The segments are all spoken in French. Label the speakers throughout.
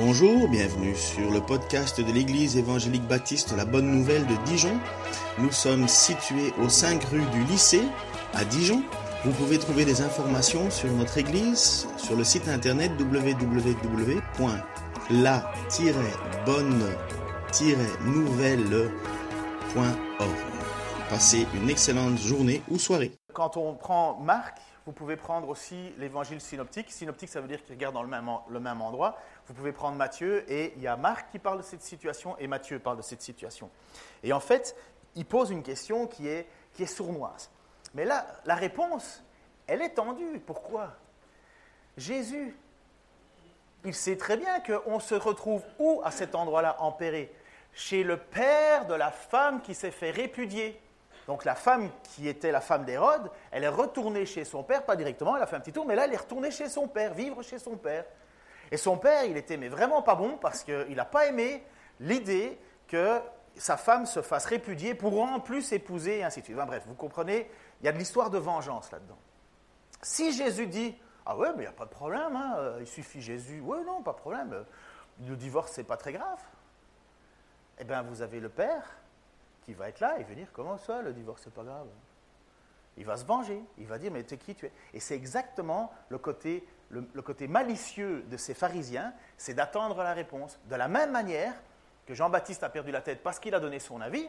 Speaker 1: Bonjour, bienvenue sur le podcast de l'Église évangélique baptiste La Bonne Nouvelle de Dijon. Nous sommes situés aux 5 rue du lycée à Dijon. Vous pouvez trouver des informations sur notre Église sur le site internet www.la-bonne-nouvelle.org. Passez une excellente journée ou soirée.
Speaker 2: Quand on prend Marc, vous pouvez prendre aussi l'évangile synoptique. Synoptique, ça veut dire qu'il regarde dans le même, le même endroit. Vous pouvez prendre Matthieu et il y a Marc qui parle de cette situation et Matthieu parle de cette situation. Et en fait, il pose une question qui est, sournoise. Mais là, la réponse, elle est tendue. Pourquoi? Jésus, il sait très bien qu'on se retrouve où à cet endroit-là, en Chez le père de la femme qui s'est fait répudier. Donc la femme qui était la femme d'Hérode, elle est retournée chez son père, pas directement, elle a fait un petit tour, mais là elle est retournée chez son père, vivre chez son père. Et son père, il était mais vraiment pas bon parce qu'il n'a pas aimé l'idée que sa femme se fasse répudier pour en plus épouser et ainsi de suite. bref, vous comprenez, il y a de l'histoire de vengeance là-dedans. Si Jésus dit Ah ouais, mais il n'y a pas de problème, hein, il suffit Jésus, oui, non, pas de problème, le divorce, c'est pas très grave. Eh bien, vous avez le père il va être là et venir, comment ça, le divorce, c'est pas grave? Il va se venger, il va dire, mais t'es qui tu es? Et c'est exactement le côté, le, côté malicieux de ces pharisiens, c'est d'attendre la réponse. De la même manière que Jean-Baptiste a perdu la tête parce qu'il a donné son avis,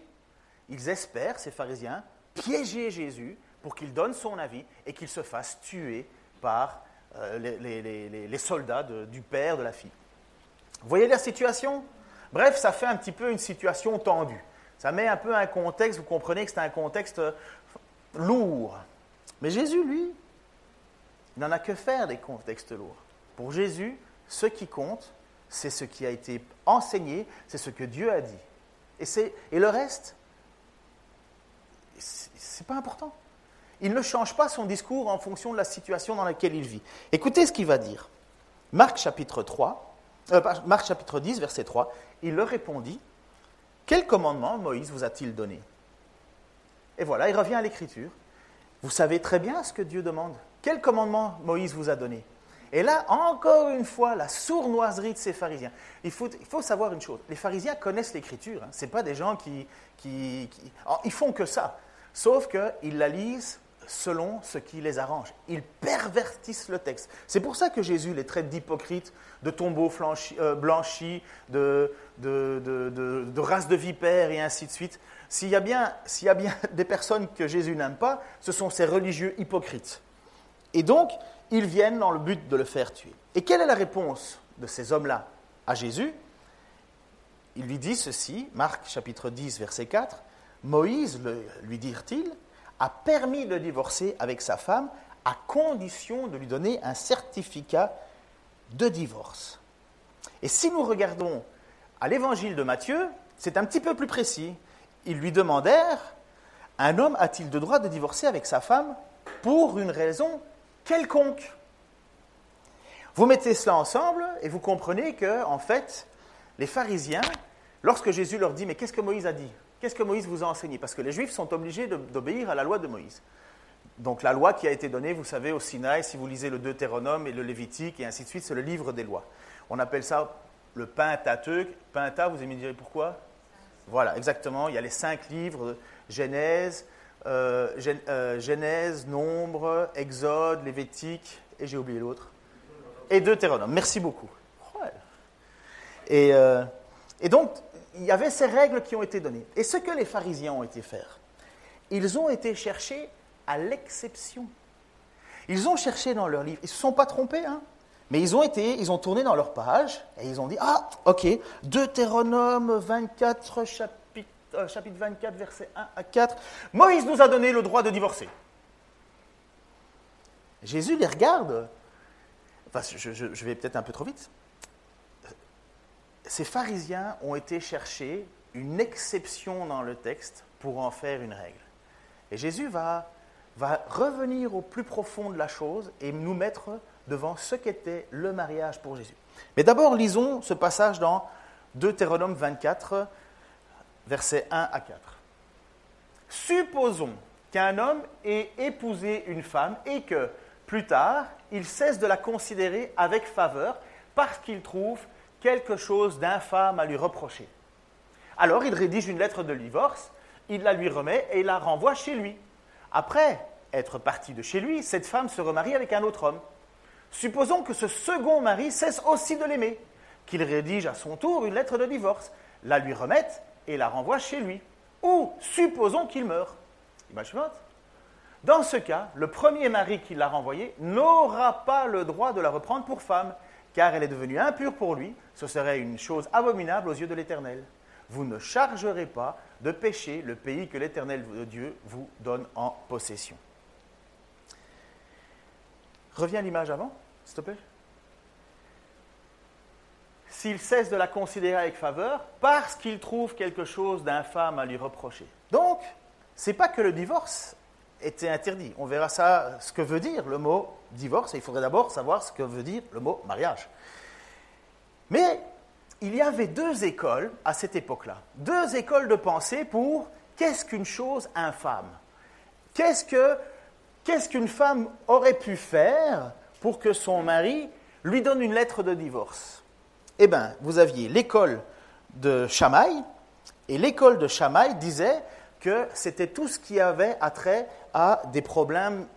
Speaker 2: ils espèrent, ces pharisiens, piéger Jésus pour qu'il donne son avis et qu'il se fasse tuer par euh, les, soldats du père de la fille. Vous voyez la situation? Bref, ça fait un petit peu une situation tendue. Ça met un peu un contexte, vous comprenez que c'est un contexte lourd. Mais Jésus, lui, il n'en a que faire des contextes lourds. Pour Jésus, ce qui compte, c'est ce qui a été enseigné, c'est ce que Dieu a dit. Et, et le reste, c'est pas important. Il ne change pas son discours en fonction de la situation dans laquelle il vit. Écoutez ce qu'il va dire. Marc chapitre 3, euh, Marc chapitre 10, verset 3, il leur répondit, quel commandement Moïse vous a-t-il donné? Et voilà, il revient à l'écriture. Vous savez très bien ce que Dieu demande. Quel commandement Moïse vous a donné Et là, encore une fois, la sournoiserie de ces pharisiens. Il faut, savoir une chose. Les pharisiens connaissent l'écriture. Hein. Ce pas des gens qui... qui, ils font que ça. Sauf qu'ils la lisent selon ce qui les arrange. Ils pervertissent le texte. C'est pour ça que Jésus les traite d'hypocrites, de tombeaux euh, blanchis, de, de, de, de, races de vipères et ainsi de suite. S'il y, a bien, s'il y a bien des personnes que Jésus n'aime pas, ce sont ces religieux hypocrites. Et donc, ils viennent dans le but de le faire tuer. Et quelle est la réponse de ces hommes-là à Jésus? Il lui dit ceci, Marc chapitre 10, verset 4, Moïse, lui dirent-ils, a permis de divorcer avec sa femme à condition de lui donner un certificat de divorce. Et si nous regardons à l'évangile de Matthieu, c'est un petit peu plus précis. Ils lui demandèrent, un homme a-t-il le droit de divorcer avec sa femme pour une raison quelconque Vous mettez cela ensemble et vous comprenez que, en fait, les pharisiens, lorsque Jésus leur dit, mais qu'est-ce que Moïse a dit? Qu'est-ce que Moïse vous a enseigné? Parce que les Juifs sont obligés d'obéir à la loi de Moïse. Donc la loi qui a été donnée, vous savez, au Sinaï, si vous lisez le Deutéronome et le Lévitique et ainsi de suite, c'est le livre des lois. On appelle ça le Pentateuque. Penta, vous me direz pourquoi? Voilà, exactement. Il y a les cinq livres, Genèse, euh, euh, Genèse, Nombre, Exode, Lévitique, et j'ai oublié l'autre. Et Deutéronome. Merci beaucoup. Et, euh, et donc, il y avait ces règles qui ont été données. Et ce que les pharisiens ont été faire, ils ont été chercher à l'exception. Ils ont cherché dans leur livre, ils ne se sont pas trompés, hein, mais ils ont été, ils ont tourné dans leur page et ils ont dit Ah, ok, Deutéronome 24, chapitre, euh, chapitre 24, verset 1 à 4, Moïse nous a donné le droit de divorcer. Jésus les regarde, enfin, je vais peut-être un peu trop vite, ces pharisiens ont été chercher une exception dans le texte pour en faire une règle. Et Jésus va, va revenir au plus profond de la chose et nous mettre devant ce qu'était le mariage pour Jésus. Mais d'abord, lisons ce passage dans Deutéronome 24, versets 1 à 4. Supposons qu'un homme ait épousé une femme et que, plus tard, il cesse de la considérer avec faveur parce qu'il trouve quelque chose d'infâme à lui reprocher. Alors il rédige une lettre de divorce, il la lui remet et la renvoie chez lui. Après être parti de chez lui, cette femme se remarie avec un autre homme. Supposons que ce second mari cesse aussi de l'aimer, qu'il rédige à son tour une lettre de divorce, la lui remette et la renvoie chez lui. Ou supposons qu'il meurt. Image suivante. Dans ce cas, le premier mari qui l'a renvoyée n'aura pas le droit de la reprendre pour femme, car elle est devenue impure pour lui. Ce serait une chose abominable aux yeux de l'Éternel. Vous ne chargerez pas de péché le pays que l'Éternel Dieu vous donne en possession. Reviens l'image avant, s'il te plaît. S'il cesse de la considérer avec faveur parce qu'il trouve quelque chose d'infâme à lui reprocher. Donc, c'est pas que le divorce était interdit. On verra ça, ce que veut dire le mot divorce, et il faudrait d'abord savoir ce que veut dire le mot mariage. Mais il y avait deux écoles à cette époque-là, deux écoles de pensée pour qu'est-ce qu'une chose infâme? Qu'est-ce que qu'est-ce qu'une femme aurait pu faire pour que son mari lui donne une lettre de divorce? Eh bien, vous aviez l'école de Chamaï, et l'école de Chamaï disait que c'était tout ce qui avait attrait à des problèmes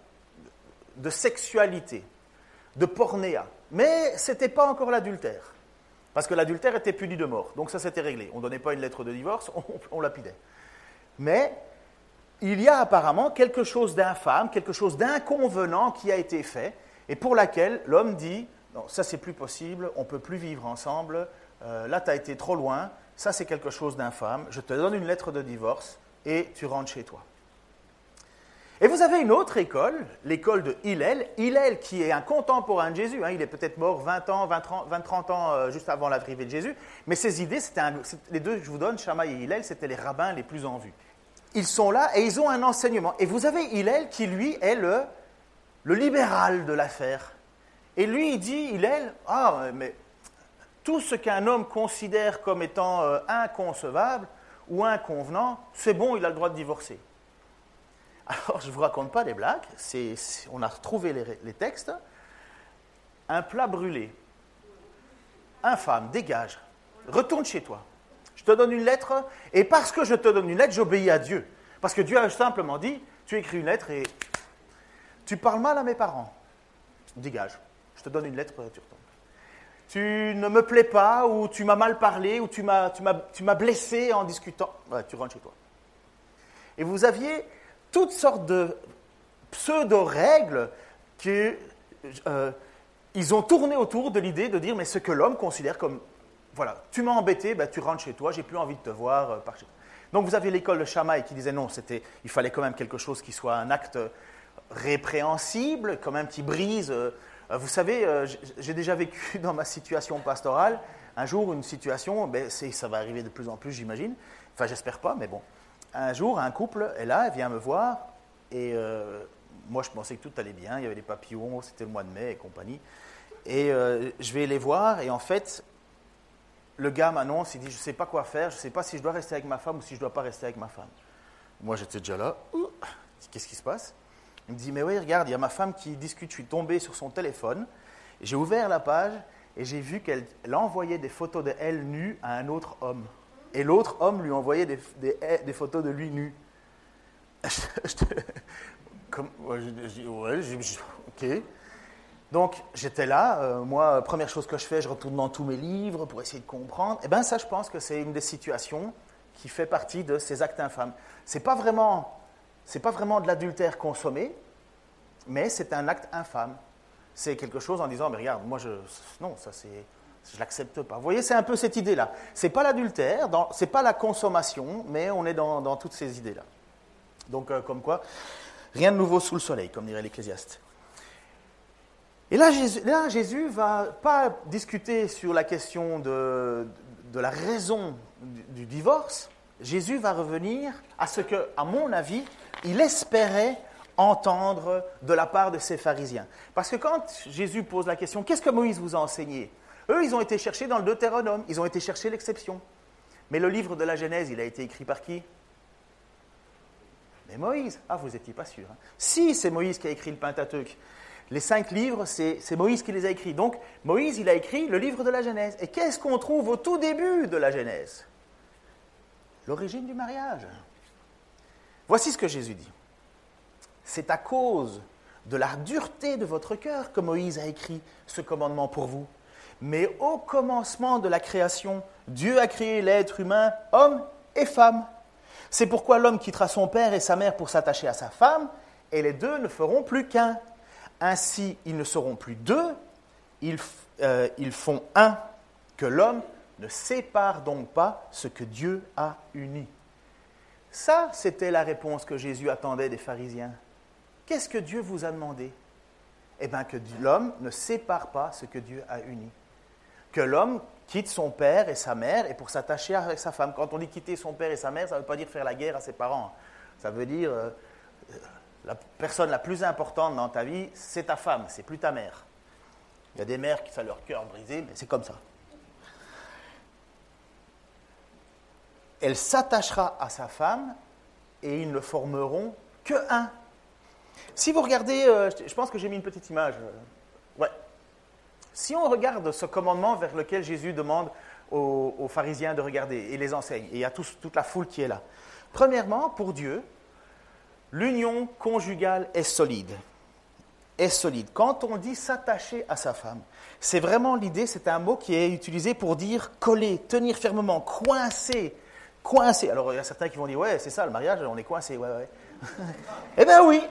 Speaker 2: de sexualité, de pornéa. Mais ce n'était pas encore l'adultère. Parce que l'adultère était puni de mort. Donc ça s'était réglé. On ne donnait pas une lettre de divorce, on, on lapidait. Mais il y a apparemment quelque chose d'infâme, quelque chose d'inconvenant qui a été fait, et pour laquelle l'homme dit, non, ça c'est plus possible, on ne peut plus vivre ensemble, euh, là tu as été trop loin, ça c'est quelque chose d'infâme, je te donne une lettre de divorce, et tu rentres chez toi. Et vous avez une autre école, l'école de Hillel, Hillel qui est un contemporain de Jésus, hein, il est peut-être mort 20 ans, 20, 30, ans euh, juste avant l'arrivée de Jésus, mais ses idées, c'était les deux je vous donne, Shammai et Hillel, c'était les rabbins les plus en vue. Ils sont là et ils ont un enseignement. Et vous avez Hillel qui, lui, est le libéral de l'affaire. Et lui, il dit, Hillel, ah, mais tout ce qu'un homme considère comme étant euh, inconcevable ou inconvenant, c'est bon, il a le droit de divorcer. Alors, je ne vous raconte pas des blagues, on a retrouvé les, les textes. Un plat brûlé, infâme, dégage, retourne chez toi. Je te donne une lettre, et parce que je te donne une lettre, j'obéis à Dieu. Parce que Dieu a simplement dit, tu écris une lettre et tu parles mal à mes parents. Dégage. Je te donne une lettre, tu retournes. Tu ne me plais pas, ou tu m'as mal parlé, ou tu m'as, blessé en discutant. tu rentres chez toi. Et vous aviez toutes sortes de pseudo-règles qui euh, ont tourné autour de l'idée de dire mais ce que l'homme considère comme voilà, tu m'as embêté, ben, tu rentres chez toi, j'ai plus envie de te voir euh, par chez toi. Donc vous avez l'école de Chamaï qui disait non, c'était, il fallait quand même quelque chose qui soit un acte répréhensible, quand même qui brise. Euh, euh, vous savez, j'ai déjà vécu dans ma situation pastorale un jour une situation, ben, ça va arriver de plus en plus, j'imagine. Enfin, j'espère pas, mais bon. Un jour, un couple est là, vient me voir, et moi je pensais que tout allait bien, il y avait des papillons, c'était le mois de mai et compagnie. Et je vais les voir, et en fait, le gars m'annonce, il dit, je sais pas quoi faire, je sais pas si je dois rester avec ma femme ou si je dois pas rester avec ma femme. Moi, j'étais déjà là. Qu'est-ce qui se passe? Il me dit, mais oui, regarde, il y a ma femme qui discute, je suis tombé sur son téléphone. J'ai ouvert la page et j'ai vu qu'elle envoyait des photos de elle nue à un autre homme. Et l'autre homme lui envoyait des, photos de lui nu. Je, ok. Donc j'étais là, euh, moi, première chose que je fais, je retourne dans tous mes livres pour essayer de comprendre. Et eh bien ça, je pense que c'est une des situations qui fait partie de ces actes infâmes. C'est pas vraiment, c'est pas vraiment de l'adultère consommé, mais c'est un acte infâme. C'est quelque chose en disant, mais regarde, moi je, non, ça c'est, je l'accepte pas. Vous voyez, c'est un peu cette idée-là. C'est pas l'adultère, c'est pas la consommation, mais on est dans, toutes ces idées-là. Donc euh, comme quoi, rien de nouveau sous le soleil, comme dirait l'Ecclésiaste. Et là Jésus, ne va pas discuter sur la question de, la raison du, divorce. Jésus va revenir à ce que, à mon avis, il espérait entendre de la part de ces pharisiens. Parce que quand Jésus pose la question, qu'est-ce que Moïse vous a enseigné? Eux, ils ont été cherchés dans le Deutéronome, ils ont été chercher l'exception. Mais le livre de la Genèse, il a été écrit par qui? Mais Moïse. Ah, vous n'étiez pas sûr. Hein. Si, c'est Moïse qui a écrit le Pentateuque. Les cinq livres, c'est Moïse qui les a écrits. Donc, Moïse, il a écrit le livre de la Genèse. Et qu'est-ce qu'on trouve au tout début de la Genèse? L'origine du mariage. Voici ce que Jésus dit. C'est à cause de la dureté de votre cœur que Moïse a écrit ce commandement pour vous. Mais au commencement de la création, Dieu a créé l'être humain, homme et femme. C'est pourquoi l'homme quittera son père et sa mère pour s'attacher à sa femme, et les deux ne feront plus qu'un. Ainsi, ils ne seront plus deux, ils, euh, ils font un, que l'homme ne sépare donc pas ce que Dieu a uni. Ça, c'était la réponse que Jésus attendait des pharisiens. Qu'est-ce que Dieu vous a demandé? Eh bien, que l'homme ne sépare pas ce que Dieu a uni. Que l'homme quitte son père et sa mère et pour s'attacher avec sa femme. Quand on dit quitter son père et sa mère, ça ne veut pas dire faire la guerre à ses parents. Ça veut dire euh, la personne la plus importante dans ta vie, c'est ta femme, c'est plus ta mère. Il y a des mères qui ont leur cœur brisé, mais c'est comme ça. Elle s'attachera à sa femme et ils ne formeront que un. Si vous regardez, euh, je pense que j'ai mis une petite image. Euh, ouais. Si on regarde ce commandement vers lequel Jésus demande aux, pharisiens de regarder et les enseigne, et il y a toute la foule qui est là. Premièrement, pour Dieu, L'union conjugale est solide. Est solide. Quand on dit s'attacher à sa femme, c'est vraiment l'idée, c'est un mot qui est utilisé pour dire coller, tenir fermement, coincer, coincer. Alors il y a certains qui vont dire ouais, c'est ça le mariage, on est coincé, ouais, ouais. eh bien oui,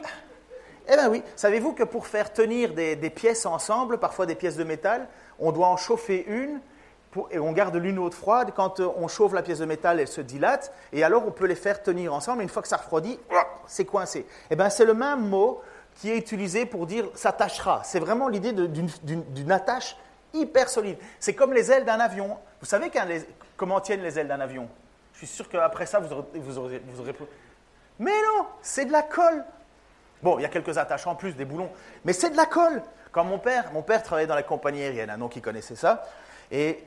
Speaker 2: eh bien oui. Savez-vous que pour faire tenir des, pièces ensemble, parfois des pièces de métal, on doit en chauffer une et on garde l'une autre froide. Quand euh, on chauffe la pièce de métal, elle se dilate, et alors on peut les faire tenir ensemble. Une fois que ça refroidit, c'est coincé. Eh bien, c'est le même mot qui est utilisé pour dire s'attachera. C'est vraiment l'idée d'une attache hyper solide. C'est comme les ailes d'un avion. Vous savez comment tiennent les ailes d'un avion? Suis sûr qu'après ça, vous aurez, vous. Mais non, c'est de la colle. Bon, il y a quelques attaches en plus, des boulons, mais c'est de la colle. Quand mon père, mon père travaillait dans la compagnie aérienne, nom qui connaissait ça, et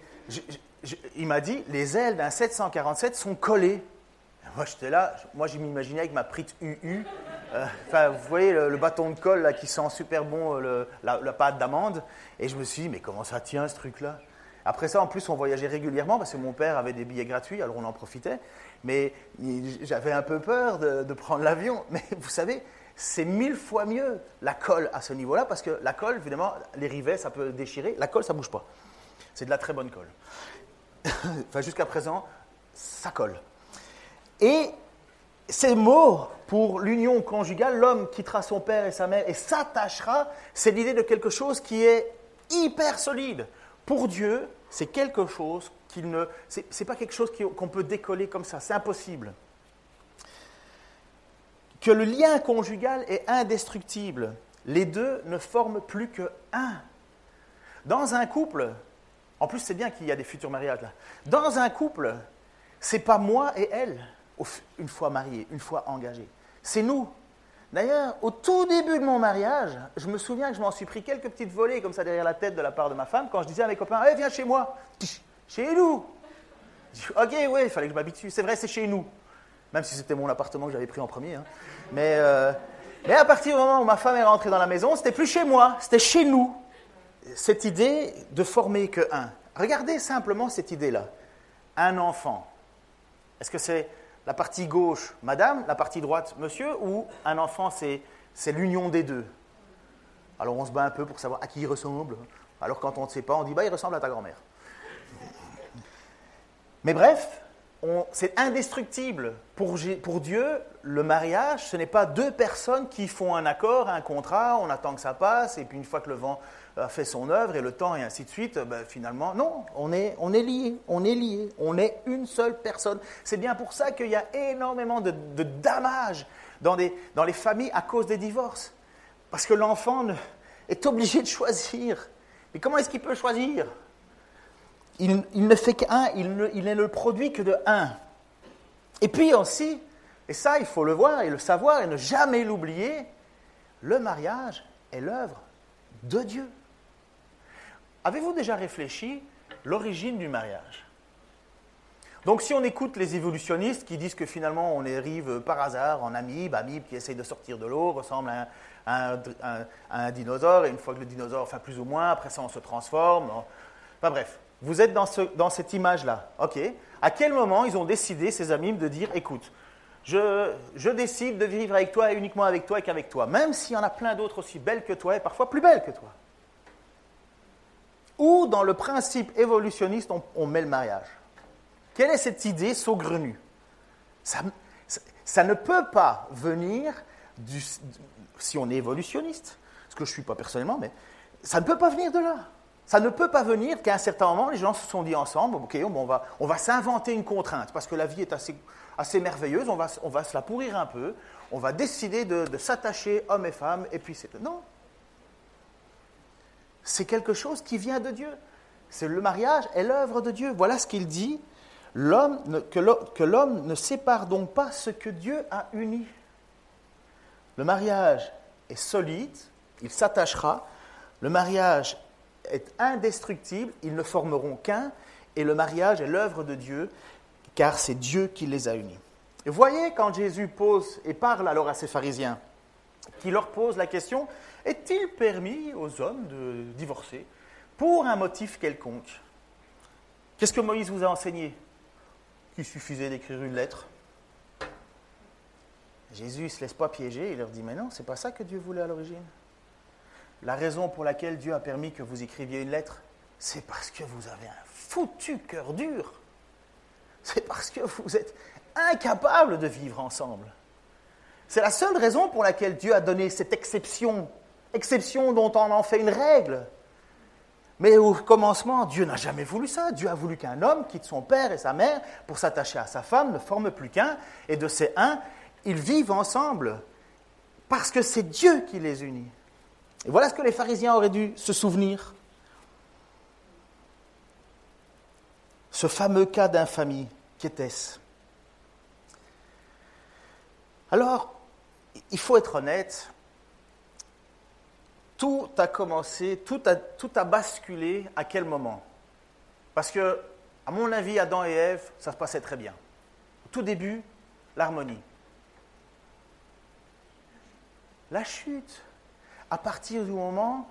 Speaker 2: il m'a dit, les ailes d'un 747 sont collées. Moi, j'étais là, moi, je m'imaginais avec ma prite UU. Euh, enfin, vous voyez le, bâton de colle là, qui sent super bon euh, la, pâte d'amande. Et je me suis dit, mais comment ça tient ce truc-là? Après ça, en plus, on voyageait régulièrement parce que mon père avait des billets gratuits, alors on en profitait. Mais j'avais un peu peur de, prendre l'avion. Mais vous savez, c'est mille fois mieux la colle à ce niveau-là parce que la colle, évidemment, les rivets, ça peut déchirer. La colle, ça bouge pas. C'est de la très bonne colle. enfin, jusqu'à présent, ça colle. Et ces mots pour l'union conjugale, l'homme quittera son père et sa mère et s'attachera, c'est l'idée de quelque chose qui est hyper solide. Pour Dieu, c'est quelque chose qui ne. C'est pas quelque chose qu'on peut décoller comme ça, c'est impossible. Que le lien conjugal est indestructible. Les deux ne forment plus que un. Dans un couple, en plus, c'est bien qu'il y a des futurs mariages là. Dans un couple, c'est pas moi et elle, une fois mariés, une fois engagés. C'est nous. D'ailleurs, au tout début de mon mariage, je me souviens que je m'en suis pris quelques petites volées comme ça derrière la tête de la part de ma femme quand je disais à mes copains hey, viens chez moi. Chez nous. Ok, oui, il fallait que je m'habitue. C'est vrai, c'est chez nous. Même si c'était mon appartement que j'avais pris en premier. Hein. Mais, euh, mais à partir du moment où ma femme est rentrée dans la maison, c'était plus chez moi, c'était chez nous cette idée de former que un. Regardez simplement cette idée-là. Un enfant. Est-ce que c'est la partie gauche, madame, la partie droite, monsieur, ou un enfant, c'est, l'union des deux? Alors on se bat un peu pour savoir à qui il ressemble. Alors quand on ne sait pas, on dit, bah, il ressemble à ta grand-mère. Mais bref, c'est indestructible. Pour, Dieu, le mariage, ce n'est pas deux personnes qui font un accord, un contrat, on attend que ça passe, et puis une fois que le vent a fait son œuvre et le temps et ainsi de suite, ben, finalement, non, on est, on est liés, on est liés, on est une seule personne. C'est bien pour ça qu'il y a énormément de, des, dans les familles à cause des divorces. Parce que l'enfant est obligé de choisir. Mais comment est-ce qu'il peut choisir? Il, ne fait qu'un, il, il le produit que de un. Et puis aussi, et ça il faut le voir et le savoir et ne jamais l'oublier, le mariage est l'œuvre de Dieu. Avez-vous déjà réfléchi l'origine du mariage? Donc si on écoute les évolutionnistes qui disent que finalement on arrive par hasard en amibe, amibe qui essaye de sortir de l'eau, ressemble à un, un, dinosaure, et une fois que le dinosaure, enfin plus ou moins, après ça on se transforme. Enfin bref, vous êtes dans, ce, dans cette image-là. Ok. À quel moment ils ont décidé, ces amibes, de dire, écoute, je, décide de vivre avec toi et uniquement avec toi et qu'avec toi, même s'il y en a plein d'autres aussi belles que toi et parfois plus belles que toi. Ou dans le principe évolutionniste, on, met le mariage. Quelle est cette idée saugrenue? Ça, ne peut pas venir si on est évolutionniste, ce que je ne suis pas personnellement, mais ça ne peut pas venir de là. Ça ne peut pas venir qu'à un certain moment, les gens se sont dit ensemble, ok, on va, on va s'inventer une contrainte, parce que la vie est assez, assez merveilleuse, on va, on va se la pourrir un peu, on va décider de, s'attacher, hommes et femmes, et puis c'est... Non, c'est quelque chose qui vient de Dieu. C'est le mariage est l'œuvre de Dieu. Voilà ce qu'il dit. L'homme, que l'homme ne sépare donc pas ce que Dieu a uni. Le mariage est solide, il s'attachera. Le mariage est indestructible, ils ne formeront qu'un. Et le mariage est l'œuvre de Dieu, car c'est Dieu qui les a unis. Et voyez quand Jésus pose et parle alors à ces pharisiens, qui leur pose la question, est-il permis aux hommes de divorcer pour un motif quelconque? Qu'est-ce que Moïse vous a enseigné? Qu'il suffisait d'écrire une lettre. Jésus ne se laisse pas piéger, il leur dit Mais non, c'est pas ça que Dieu voulait à l'origine. La raison pour laquelle Dieu a permis que vous écriviez une lettre, c'est parce que vous avez un foutu cœur dur. C'est parce que vous êtes incapable de vivre ensemble. C'est la seule raison pour laquelle Dieu a donné cette exception exception dont on en fait une règle. Mais au commencement, Dieu n'a jamais voulu ça. Dieu a voulu qu'un homme quitte son père et sa mère pour s'attacher à sa femme, ne forme plus qu'un, et de ces uns, ils vivent ensemble, parce que c'est Dieu qui les unit. Et voilà ce que les pharisiens auraient dû se souvenir. Ce fameux cas d'infamie, qu'était-ce Alors, il faut être honnête, tout a commencé, tout a, basculé à quel moment? Parce que, à mon avis, Adam et Ève, ça se passait très bien. Au tout début, l'harmonie. La chute, à partir du moment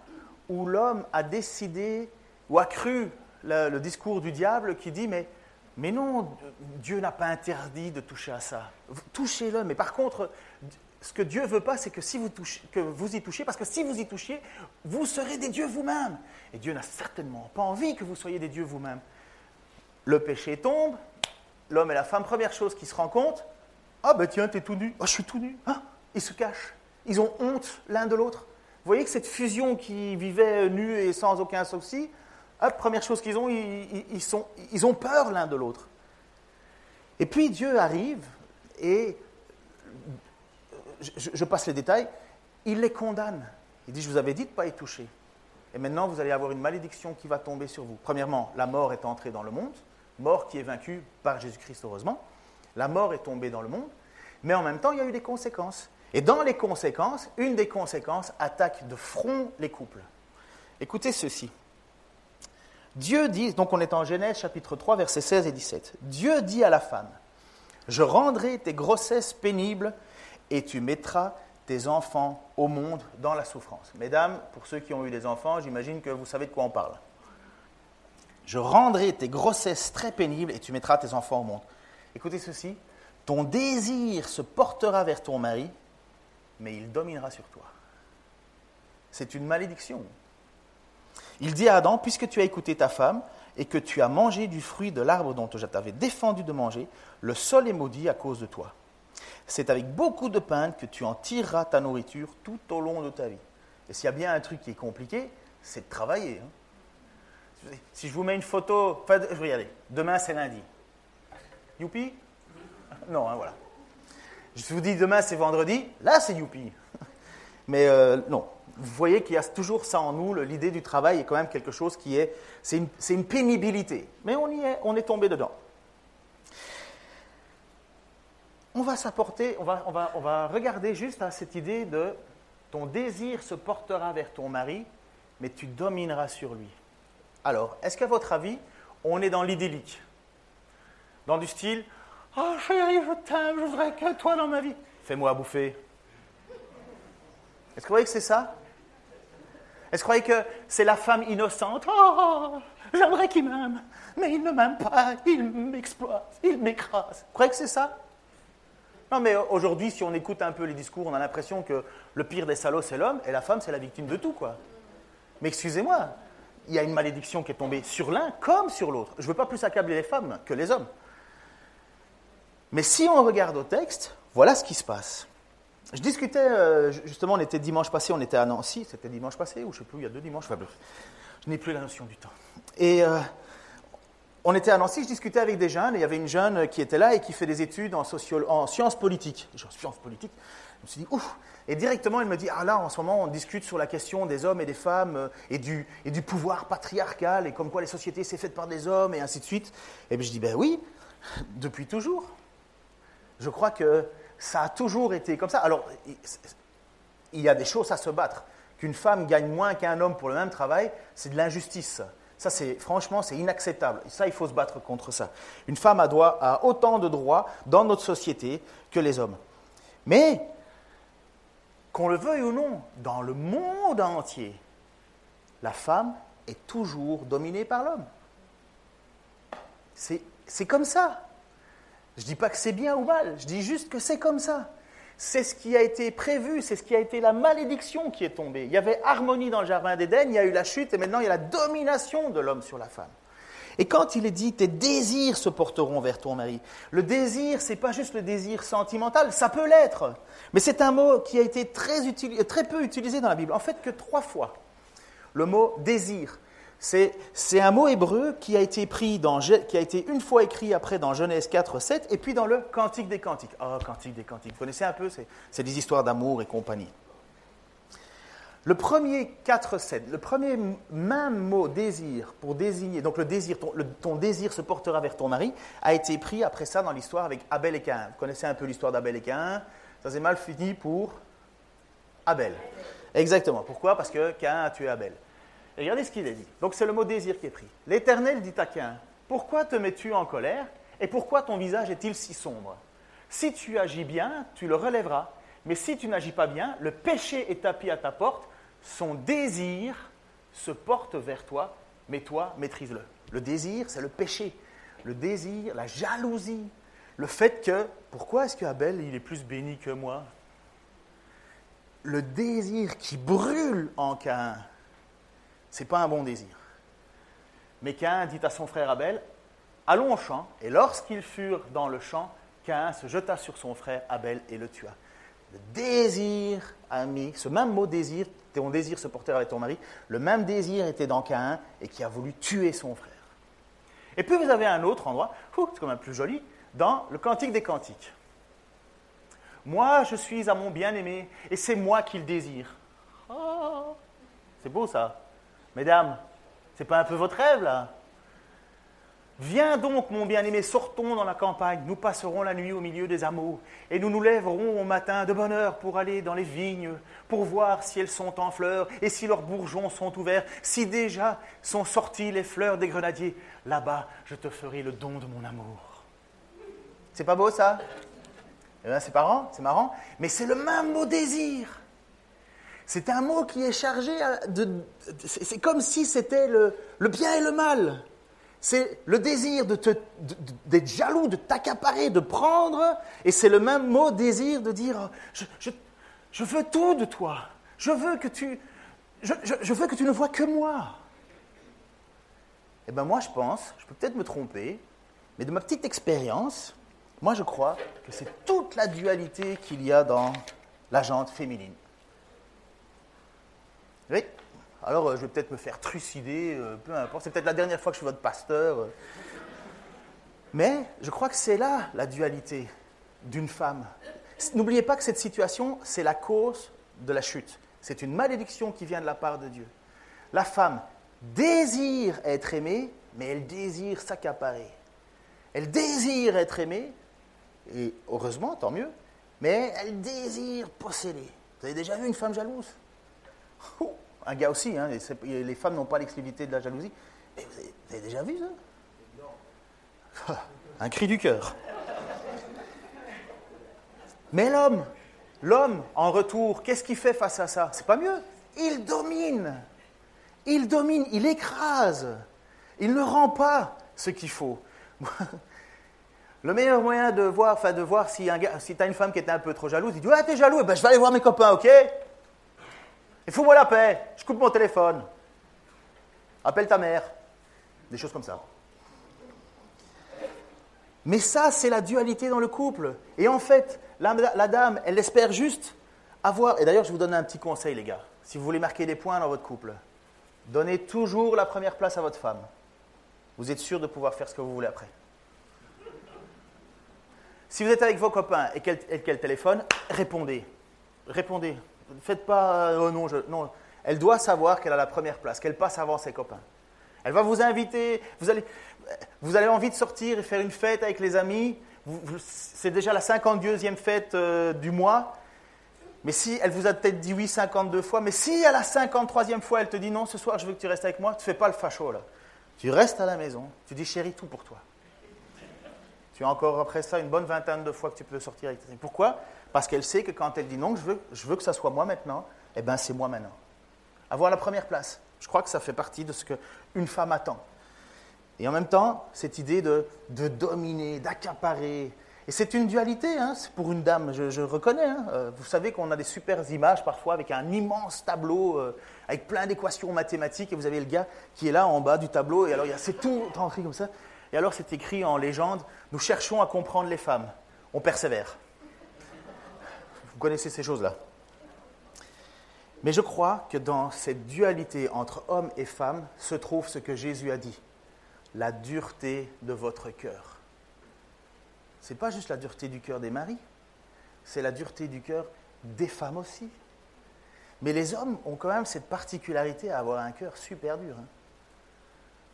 Speaker 2: où l'homme a décidé ou a cru le, discours du diable qui dit mais, mais non, Dieu n'a pas interdit de toucher à ça. Touchez-le, mais par contre, ce que Dieu veut pas, c'est que, si vous que vous y touchiez, parce que si vous y touchiez, vous serez des dieux vous-même. Et Dieu n'a certainement pas envie que vous soyez des dieux vous-même. Le péché tombe, l'homme et la femme, première chose qui se rendent compte, ah ben tiens, t'es tout nu, ah je suis tout nu, ah, ils se cachent, ils ont honte l'un de l'autre. Vous voyez que cette fusion qui vivait nue et sans aucun souci, hop, première chose qu'ils ont, ils, ont peur l'un de l'autre. Et puis Dieu arrive et je, passe les détails, il les condamne. Il dit, je vous avais dit de ne pas y toucher. Et maintenant, vous allez avoir une malédiction qui va tomber sur vous. Premièrement, la mort est entrée dans le monde, mort qui est vaincue par Jésus-Christ, heureusement. La mort est tombée dans le monde, mais en même temps, il y a eu des conséquences. Et dans les conséquences, une des conséquences attaque de front les couples. Écoutez ceci. Dieu dit, donc on est en Genèse chapitre 3, versets 16 et 17. Dieu dit à la femme, je rendrai tes grossesses pénibles et tu mettras tes enfants au monde dans la souffrance. Mesdames, pour ceux qui ont eu des enfants, j'imagine que vous savez de quoi on parle. Je rendrai tes grossesses très pénibles et tu mettras tes enfants au monde. Écoutez ceci, ton désir se portera vers ton mari, mais il dominera sur toi. C'est une malédiction. Il dit à Adam, puisque tu as écouté ta femme et que tu as mangé du fruit de l'arbre dont je t'avais défendu de manger, le sol est maudit à cause de toi. C'est avec beaucoup de peine que tu en tireras ta nourriture tout au long de ta vie. Et s'il y a bien un truc qui est compliqué, c'est de travailler. Hein. Si je vous mets une photo, regardez, demain c'est lundi. Youpi? Non, hein, voilà. Je vous dis demain c'est vendredi, là c'est youpi. Mais euh, non, vous voyez qu'il y a toujours ça en nous, l'idée du travail est quand même quelque chose qui est, c'est une, une, pénibilité. Mais on y est, on est tombé dedans on va s'apporter, on va, on, va, on va regarder juste à cette idée de ton désir se portera vers ton mari, mais tu domineras sur lui. Alors, est-ce qu'à votre avis, on est dans l'idyllique? Dans du style Oh chérie, je t'aime, je voudrais que toi dans ma vie. Fais-moi bouffer. Est-ce que vous croyez que c'est ça? Est-ce que vous croyez que c'est la femme innocente? Oh, j'aimerais qu'il m'aime, mais il ne m'aime pas, il m'exploite, il m'écrase. Vous croyez que c'est ça? Non, mais aujourd'hui, si on écoute un peu les discours, on a l'impression que le pire des salauds, c'est l'homme, et la femme, c'est la victime de tout, quoi. Mais excusez-moi, il y a une malédiction qui est tombée sur l'un comme sur l'autre. Je ne veux pas plus accabler les femmes que les hommes. Mais si on regarde au texte, voilà ce qui se passe. Je discutais, euh, justement, on était dimanche passé, on était à Nancy, c'était dimanche passé, ou je ne sais plus, il y a deux dimanches, enfin je n'ai plus la notion du temps. Et euh, on était à Nancy, je discutais avec des jeunes, et il y avait une jeune qui était là et qui fait des études en, en sciences politiques. Sciences politiques, je me suis dit, ouf Et directement, elle me dit, ah là, en ce moment, on discute sur la question des hommes et des femmes, euh, et du, pouvoir patriarcal, et comme quoi les sociétés, c'est fait par des hommes, et ainsi de suite. Et bien je dis, ben oui, depuis toujours. Je crois que ça a toujours été comme ça. Alors, il y a des choses à se battre. Qu'une femme gagne moins qu'un homme pour le même travail, c'est de l'injustice. Ça, c'est franchement, c'est inacceptable. Ça, il faut se battre contre ça. Une femme a, droit, a autant de droits dans notre société que les hommes. Mais, qu'on le veuille ou non, dans le monde entier, la femme est toujours dominée par l'homme. C'est comme ça. Je ne dis pas que c'est bien ou mal, je dis juste que c'est comme ça. C'est ce qui a été prévu, c'est ce qui a été la malédiction qui est tombée. Il y avait harmonie dans le jardin d'Éden, il y a eu la chute et maintenant il y a la domination de l'homme sur la femme. Et quand il est dit tes désirs se porteront vers ton mari, le désir, c'est pas juste le désir sentimental, ça peut l'être, mais c'est un mot qui a été très, très peu utilisé dans la Bible, en fait que trois fois. Le mot désir, c'est un mot hébreu qui a été pris qui a été une fois écrit après dans Genèse 4, 7, et puis dans le Cantique des Cantiques. Oh, Cantique des Cantiques, vous connaissez un peu, c'est des histoires d'amour et compagnie. Le premier 4, 7, le premier même mot désir pour désigner, donc le désir, ton, ton, désir se portera vers ton mari, a été pris après ça dans l'histoire avec Abel et Cain. Vous connaissez un peu l'histoire d'Abel et Cain Ça s'est mal fini pour Abel. Exactement. Pourquoi? Parce que Cain a tué Abel regardez ce qu'il est dit. Donc c'est le mot désir qui est pris. L'Éternel dit à Cain, pourquoi te mets-tu en colère et pourquoi ton visage est-il si sombre? Si tu agis bien, tu le relèveras. Mais si tu n'agis pas bien, le péché est tapis à ta porte, son désir se porte vers toi, mais toi, maîtrise-le. Le désir, c'est le péché. Le désir, la jalousie, le fait que, pourquoi est-ce que Abel, il est plus béni que moi? Le désir qui brûle en Cain, n'est pas un bon désir. Mais Cain dit à son frère Abel, allons au champ. Et lorsqu'ils furent dans le champ, Cain se jeta sur son frère Abel et le tua. Le désir, ami, ce même mot désir, ton désir se porter avec ton mari, le même désir était dans Cain et qui a voulu tuer son frère. Et puis vous avez un autre endroit, c'est quand même plus joli, dans le Cantique des Cantiques. Moi, je suis à mon bien-aimé et c'est moi qui le désire. Oh, c'est beau ça. Mesdames, c'est pas un peu votre rêve là? Viens donc, mon bien-aimé, sortons dans la campagne, nous passerons la nuit au milieu des hameaux, et nous nous lèverons au matin de bonne heure pour aller dans les vignes, pour voir si elles sont en fleurs, et si leurs bourgeons sont ouverts, si déjà sont sorties les fleurs des grenadiers. Là-bas, je te ferai le don de mon amour. C'est pas beau ça? Eh ben, C'est marrant, c'est marrant, mais c'est le même mot désir. C'est un mot qui est chargé de. C'est comme si c'était le, bien et le mal. C'est le désir d'être jaloux, de t'accaparer, de prendre. Et c'est le même mot désir de dire je, veux tout de toi. Je veux que tu. Je, veux que tu ne vois que moi. Eh bien, moi, je pense, je peux peut-être me tromper, mais de ma petite expérience, moi, je crois que c'est toute la dualité qu'il y a dans la jante féminine. Oui. Alors, euh, je vais peut-être me faire trucider, euh, peu importe. C'est peut-être la dernière fois que je suis votre pasteur. Euh. Mais je crois que c'est là la dualité d'une femme. N'oubliez pas que cette situation, c'est la cause de la chute. C'est une malédiction qui vient de la part de Dieu. La femme désire être aimée, mais elle désire s'accaparer. Elle désire être aimée, et heureusement, tant mieux, mais elle désire posséder. Vous avez déjà vu une femme jalouse? Un gars aussi, hein, les, femmes n'ont pas l'exclusivité de la jalousie. Mais vous avez, déjà vu ça? Un cri du cœur. Mais l'homme, l'homme, en retour, qu'est-ce qu'il fait face à ça? C'est pas mieux. Il domine. Il domine, il écrase. Il ne rend pas ce qu'il faut. Le meilleur moyen de voir, de voir si, si tu as une femme qui était un peu trop jalouse, il dit Ouais, t'es jaloux, eh ben, je vais aller voir mes copains, ok? Il faut moi la paix, je coupe mon téléphone. Appelle ta mère. Des choses comme ça. Mais ça, c'est la dualité dans le couple. Et en fait, la, la dame, elle espère juste avoir. Et d'ailleurs, je vous donne un petit conseil, les gars. Si vous voulez marquer des points dans votre couple, donnez toujours la première place à votre femme. Vous êtes sûr de pouvoir faire ce que vous voulez après. Si vous êtes avec vos copains et qu'elle téléphone, répondez. Répondez. Ne faites pas euh, oh non, je, non. Elle doit savoir qu'elle a la première place, qu'elle passe avant ses copains. Elle va vous inviter, vous allez, vous avez envie de sortir et faire une fête avec les amis. C'est déjà la 52e fête euh, du mois. Mais si elle vous a peut-être dit oui 52 fois, mais si à la 53e fois elle te dit non, ce soir je veux que tu restes avec moi, tu ne fais pas le facho là. Tu restes à la maison, tu dis chérie, tout pour toi. Tu as encore après ça une bonne vingtaine de fois que tu peux sortir avec tes Pourquoi? Parce qu'elle sait que quand elle dit non, je veux, que ça soit moi maintenant, eh bien c'est moi maintenant. Avoir la première place. Je crois que ça fait partie de ce qu'une femme attend. Et en même temps, cette idée de, dominer, d'accaparer. Et c'est une dualité, hein, c'est pour une dame, je, reconnais. Hein. Euh, vous savez qu'on a des super images parfois avec un immense tableau, euh, avec plein d'équations mathématiques, et vous avez le gars qui est là en bas du tableau, et alors c'est tout rentré comme ça. Et alors c'est écrit en légende, nous cherchons à comprendre les femmes, on persévère. Vous connaissez ces choses-là. Mais je crois que dans cette dualité entre homme et femme se trouve ce que Jésus a dit, la dureté de votre cœur. Ce n'est pas juste la dureté du cœur des maris, c'est la dureté du cœur des femmes aussi. Mais les hommes ont quand même cette particularité à avoir un cœur super dur. Hein.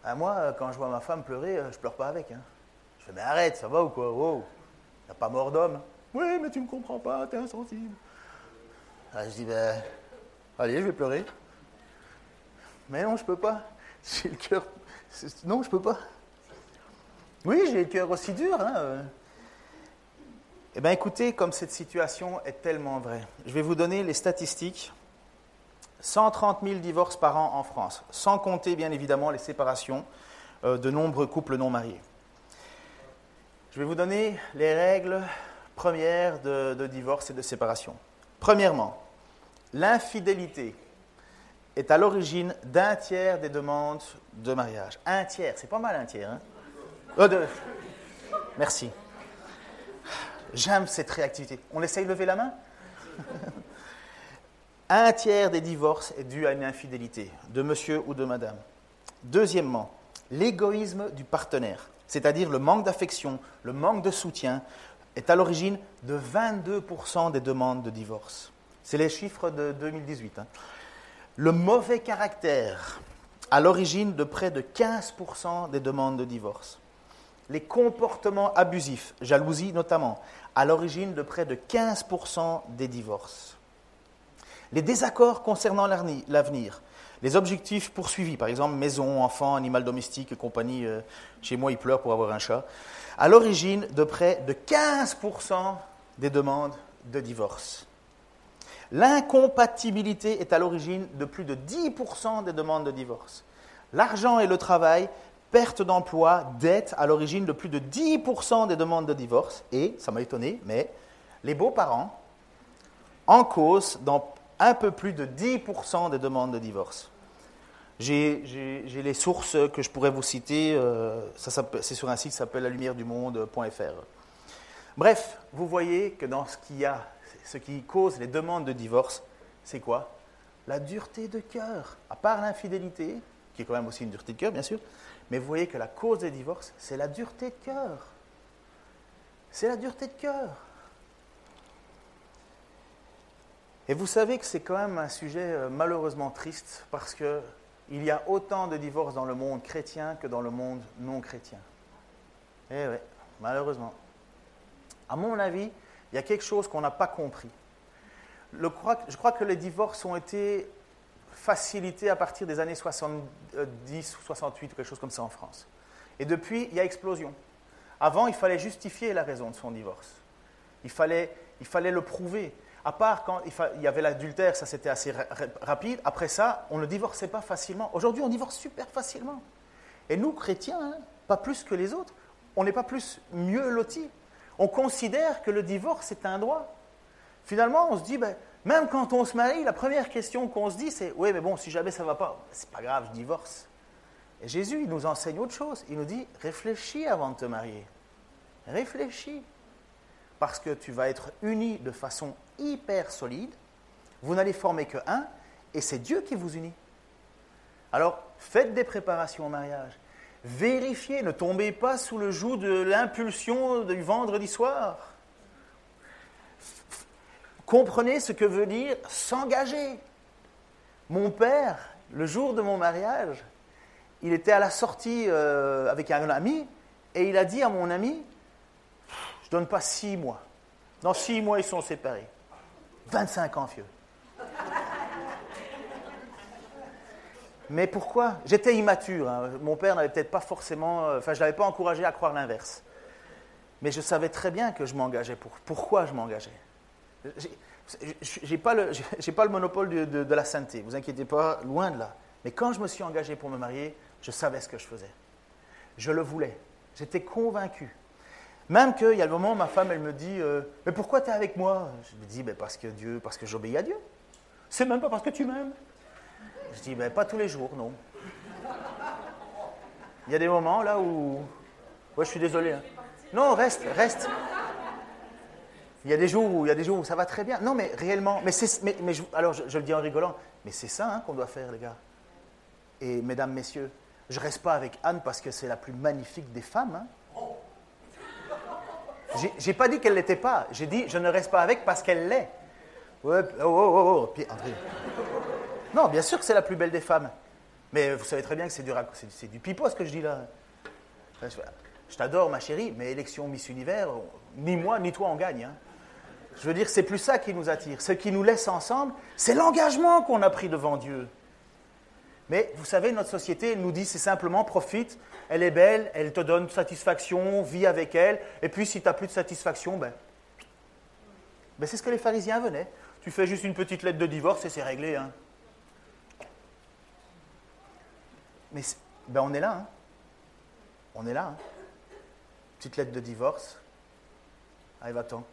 Speaker 2: À moi, quand je vois ma femme pleurer, euh, je pleure pas avec. Hein. Je fais, mais arrête, ça va ou quoi? Wow, a pas mort d'homme. Oui, mais tu ne me comprends pas, tu es insensible. Ah, je dis, ben, allez, je vais pleurer. Mais non, je peux pas. J'ai le cœur. Non, je peux pas. Oui, j'ai le cœur aussi dur. Hein. Euh. Eh bien, écoutez, comme cette situation est tellement vraie, je vais vous donner les statistiques 130 000 divorces par an en France, sans compter bien évidemment les séparations euh, de nombreux couples non mariés. Je vais vous donner les règles premières de, divorce et de séparation. Premièrement, l'infidélité est à l'origine d'un tiers des demandes de mariage. Un tiers, c'est pas mal un tiers. Hein oh, Merci. J'aime cette réactivité. On essaye de lever la main? Un tiers des divorces est dû à une infidélité de monsieur ou de madame. Deuxièmement, l'égoïsme du partenaire, c'est-à-dire le manque d'affection, le manque de soutien, est à l'origine de 22% des demandes de divorce. C'est les chiffres de 2018. Hein. Le mauvais caractère, à l'origine de près de 15% des demandes de divorce. Les comportements abusifs, jalousie notamment, à l'origine de près de 15% des divorces les désaccords concernant l'avenir, les objectifs poursuivis, par exemple maison, enfant, animal domestique et compagnie, euh, chez moi il pleure pour avoir un chat, à l'origine de près de 15% des demandes de divorce. L'incompatibilité est à l'origine de plus de 10% des demandes de divorce. L'argent et le travail, perte d'emploi, dette à l'origine de plus de 10% des demandes de divorce. Et, ça m'a étonné, mais les beaux-parents, en cause dans un peu plus de 10% des demandes de divorce. J'ai les sources que je pourrais vous citer, euh, c'est sur un site qui s'appelle la lumière du monde.fr. Bref, vous voyez que dans ce, ce qui cause les demandes de divorce, c'est quoi? La dureté de cœur. À part l'infidélité, qui est quand même aussi une dureté de cœur, bien sûr, mais vous voyez que la cause des divorces, c'est la dureté de cœur. C'est la dureté de cœur. Et vous savez que c'est quand même un sujet euh, malheureusement triste parce qu'il y a autant de divorces dans le monde chrétien que dans le monde non chrétien. Eh oui, malheureusement. À mon avis, il y a quelque chose qu'on n'a pas compris. je crois que les divorces ont été facilités à partir des années 70 ou 68 ou quelque chose comme ça en France. Et depuis, il y a explosion. Avant, il fallait justifier la raison de son divorce. Il fallait, il fallait le prouver. À part quand il, y avait l'adultère, ça c'était assez rapide. Après ça, on ne divorçait pas facilement. Aujourd'hui, on divorce super facilement. Et nous, chrétiens, hein, pas plus que les autres, on n'est pas plus mieux lotis. On considère que le divorce est un droit. Finalement, on se dit, ben, même quand on se marie, la première question qu'on se dit, c'est Oui, mais bon, si jamais ça ne va pas, c'est pas grave, je divorce. Et Jésus, il nous enseigne autre chose. Il nous dit Réfléchis avant de te marier. Réfléchis. Parce que tu vas être uni de façon hyper solide. Vous n'allez former que un, et c'est Dieu qui vous unit. Alors, faites des préparations au mariage. Vérifiez, ne tombez pas sous le joug de l'impulsion du vendredi soir. Comprenez ce que veut dire s'engager. Mon père, le jour de mon mariage, il était à la sortie euh, avec un ami et il a dit à mon ami, je ne donne pas six mois. Dans six mois, ils sont séparés. 25 ans vieux. Mais pourquoi? J'étais immature. Hein. Mon père n'avait peut-être pas forcément. Euh, enfin, je ne l'avais pas encouragé à croire l'inverse. Mais je savais très bien que je m'engageais. Pour, pourquoi je m'engageais Je n'ai pas, le monopole de, de, la sainteté, vous inquiétez pas, loin de là. Mais quand je me suis engagé pour me marier, je savais ce que je faisais. Je le voulais. J'étais convaincu. Même qu'il y a le moment où ma femme, elle me dit euh, Mais pourquoi tu es avec moi? Je lui dis ben, Parce que Dieu, parce que j'obéis à Dieu. C'est même pas parce que tu m'aimes. Je dis ben, Pas tous les jours, non. Il y a des moments là où. Ouais, je suis désolé. Hein. Non, reste, reste. Il y a des jours où il y a des jours où ça va très bien. Non, mais réellement, mais c'est, mais, alors je, le dis en rigolant, mais c'est ça hein, qu'on doit faire, les gars. Et mesdames, messieurs, je reste pas avec Anne parce que c'est la plus magnifique des femmes. Hein. J'ai pas dit qu'elle l'était pas. J'ai dit je ne reste pas avec parce qu'elle l'est. Ouais, oh, oh, oh, oh Non, bien sûr que c'est la plus belle des femmes. Mais vous savez très bien que c'est du, c'est, du pipeau ce que je dis là. Je t'adore, ma chérie, mais élection Miss Univers, ni moi ni toi on gagne. Hein. Je veux dire, c'est plus ça qui nous attire. Ce qui nous laisse ensemble, c'est l'engagement qu'on a pris devant Dieu. Mais vous savez, notre société nous dit c'est simplement profite, elle est belle, elle te donne satisfaction, vis avec elle, et puis si tu n'as plus de satisfaction, ben, ben c'est ce que les pharisiens venaient. Tu fais juste une petite lettre de divorce et c'est réglé. Hein. Mais ben on est là. Hein. On est là. Hein. Petite lettre de divorce. Allez, va-t'en.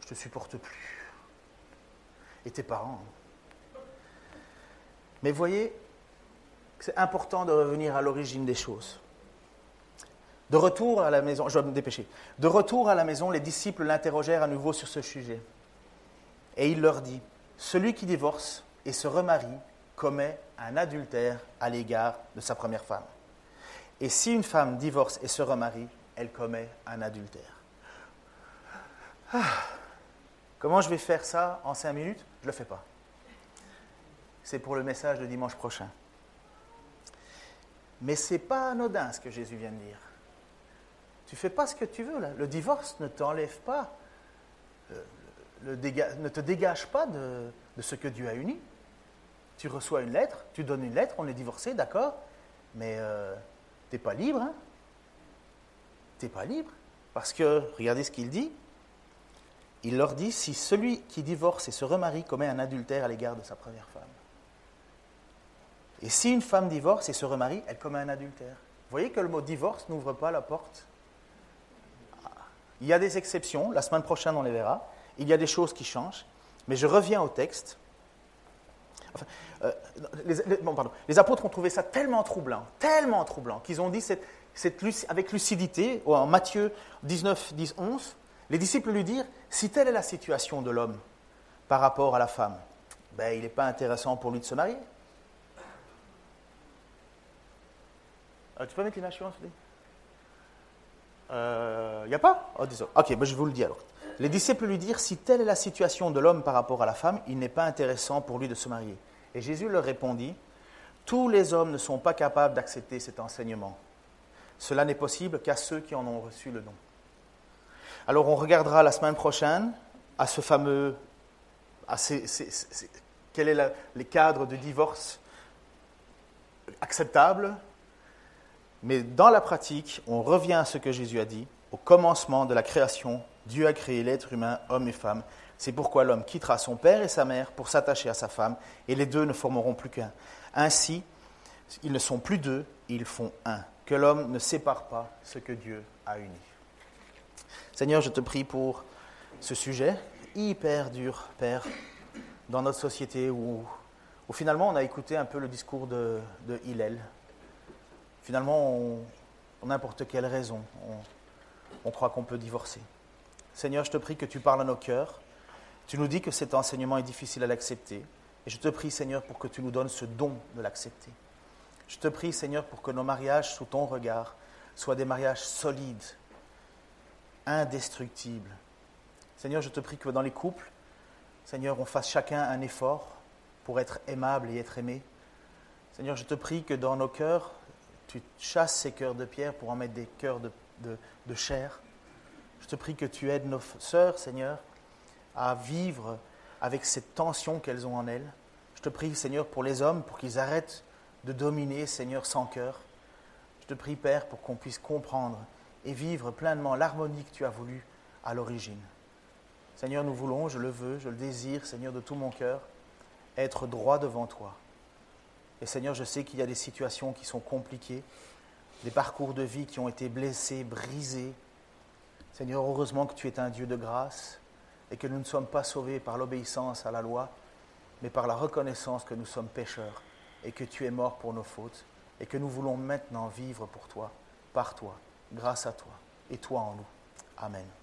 Speaker 2: Je te supporte plus. Et tes parents. Hein. Mais voyez, c'est important de revenir à l'origine des choses. De retour à la maison, je dois me dépêcher. De retour à la maison, les disciples l'interrogèrent à nouveau sur ce sujet. Et il leur dit Celui qui divorce et se remarie commet un adultère à l'égard de sa première femme. Et si une femme divorce et se remarie, elle commet un adultère. Ah. Comment je vais faire ça en cinq minutes? Je ne le fais pas c'est pour le message de dimanche prochain. Mais ce n'est pas anodin ce que Jésus vient de dire. Tu fais pas ce que tu veux là. Le divorce ne t'enlève pas, euh, ne te dégage pas de, ce que Dieu a uni. Tu reçois une lettre, tu donnes une lettre, on est divorcé, d'accord, mais euh, tu n'es pas libre. Hein? Tu n'es pas libre. Parce que, regardez ce qu'il dit, il leur dit, si celui qui divorce et se remarie commet un adultère à l'égard de sa première femme. Et si une femme divorce et se remarie, elle commet un adultère. Vous voyez que le mot divorce n'ouvre pas la porte. Il y a des exceptions, la semaine prochaine on les verra. Il y a des choses qui changent. Mais je reviens au texte. Euh, les, apôtres ont trouvé ça tellement troublant, tellement troublant, qu'ils ont dit avec lucidité, en Matthieu 19, 10, 11, les disciples lui dirent, si telle est la situation de l'homme par rapport à la femme, ben, il n'est pas intéressant pour lui de se marier. Euh, tu peux mettre l'image suivante, Il n'y a pas oh, Ok, ben, je vous le dis alors. Les disciples lui dirent, si telle est la situation de l'homme par rapport à la femme, il n'est pas intéressant pour lui de se marier. Et Jésus leur répondit, tous les hommes ne sont pas capables d'accepter cet enseignement. Cela n'est possible qu'à ceux qui en ont reçu le don. Alors on regardera la semaine prochaine à ce fameux, à ces, quel est les cadres de divorce acceptables Mais dans la pratique, on revient à ce que Jésus a dit. Au commencement de la création, Dieu a créé l'être humain, homme et femme. C'est pourquoi l'homme quittera son père et sa mère pour s'attacher à sa femme, et les deux ne formeront plus qu'un. Ainsi, ils ne sont plus deux, ils font un. Que l'homme ne sépare pas ce que Dieu a uni. Seigneur, je te prie pour ce sujet hyper dur, Père, dans notre société où, finalement on a écouté un peu le discours de, de Hillel. Finalement, pour n'importe quelle raison, on, on croit qu'on peut divorcer. Seigneur, je te prie que tu parles à nos cœurs. Tu nous dis que cet enseignement est difficile à l'accepter. Et je te prie, Seigneur, pour que tu nous donnes ce don de l'accepter. Je te prie, Seigneur, pour que nos mariages sous ton regard soient des mariages solides, indestructibles. Seigneur, je te prie que dans les couples, Seigneur, on fasse chacun un effort pour être aimable et être aimé. Seigneur, je te prie que dans nos cœurs, tu chasses ces cœurs de pierre pour en mettre des cœurs de, chair. Je te prie que tu aides nos sœurs, Seigneur, à vivre avec cette tension qu'elles ont en elles. Je te prie, Seigneur, pour les hommes, pour qu'ils arrêtent de dominer, Seigneur, sans cœur. Je te prie, Père, pour qu'on puisse comprendre et vivre pleinement l'harmonie que tu as voulu à l'origine. Seigneur, nous voulons, je le veux, je le désire, Seigneur, de tout mon cœur, être droit devant toi. Et Seigneur, je sais qu'il y a des situations qui sont compliquées, des parcours de vie qui ont été blessés, brisés. Seigneur, heureusement que tu es un Dieu de grâce et que nous ne sommes pas sauvés par l'obéissance à la loi, mais par la reconnaissance que nous sommes pécheurs et que tu es mort pour nos fautes et que nous voulons maintenant vivre pour toi, par toi, grâce à toi et toi en nous. Amen.